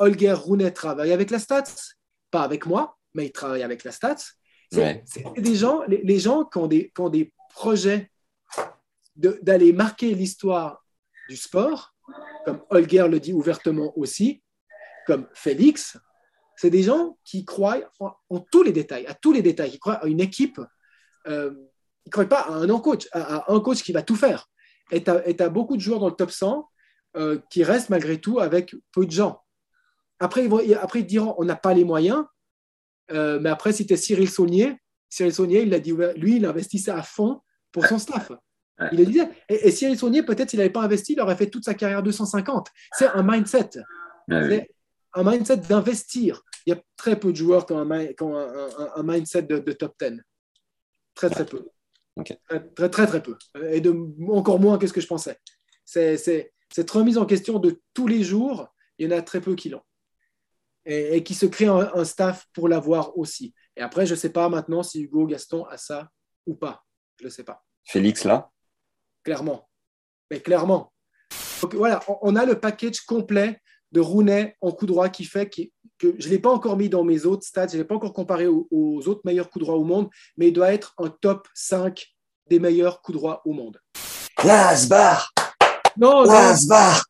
Holger Rounet travaille avec la Stats, pas avec moi, mais il travaille avec la Stats. C'est Ouais. des gens, les, les gens qui ont des, qui ont des projets de- d'aller marquer l'histoire du sport, comme Holger le dit ouvertement aussi, comme Félix, c'est des gens qui croient en, en tous les détails, à tous les détails, qui croient à une équipe. Euh, ils ne croient pas à un coach, à, à un coach qui va tout faire. Et tu as, beaucoup de joueurs dans le top 100 euh, qui restent malgré tout avec peu de gens. Après, ils, vont, après, ils diront on n'a pas les moyens. Euh, mais après, es Cyril Saunier, Cyril Saunier, il a dit, lui, il investissait à fond pour son staff. Il le disait. Et, et Cyril Saunier, peut-être s'il n'avait pas investi, il aurait fait toute sa carrière 250. C'est un mindset. Ah oui. Un mindset d'investir. Il y a très peu de joueurs qui ont un, mi- qui ont un- un- un mindset de, de top 10. Très, très peu. Très, très, très, peu. Et de, encore moins que ce que je pensais. C'est- cette remise en question de tous les jours, il y en a très peu qui l'ont. Et, et qui se créent un, un staff pour l'avoir aussi. Et après, je ne sais pas maintenant si Hugo Gaston a ça ou pas. Je ne sais pas Félix, là? Clairement. Mais clairement. Donc voilà, on- a le package complet de Rounet en coup droit qui fait que je ne l'ai pas encore mis dans mes autres stats, je ne l'ai pas encore comparé aux, aux autres meilleurs coups droits au monde, mais il doit être un top 5 des meilleurs coups droits au monde. Lasbar Non, non, Lasbar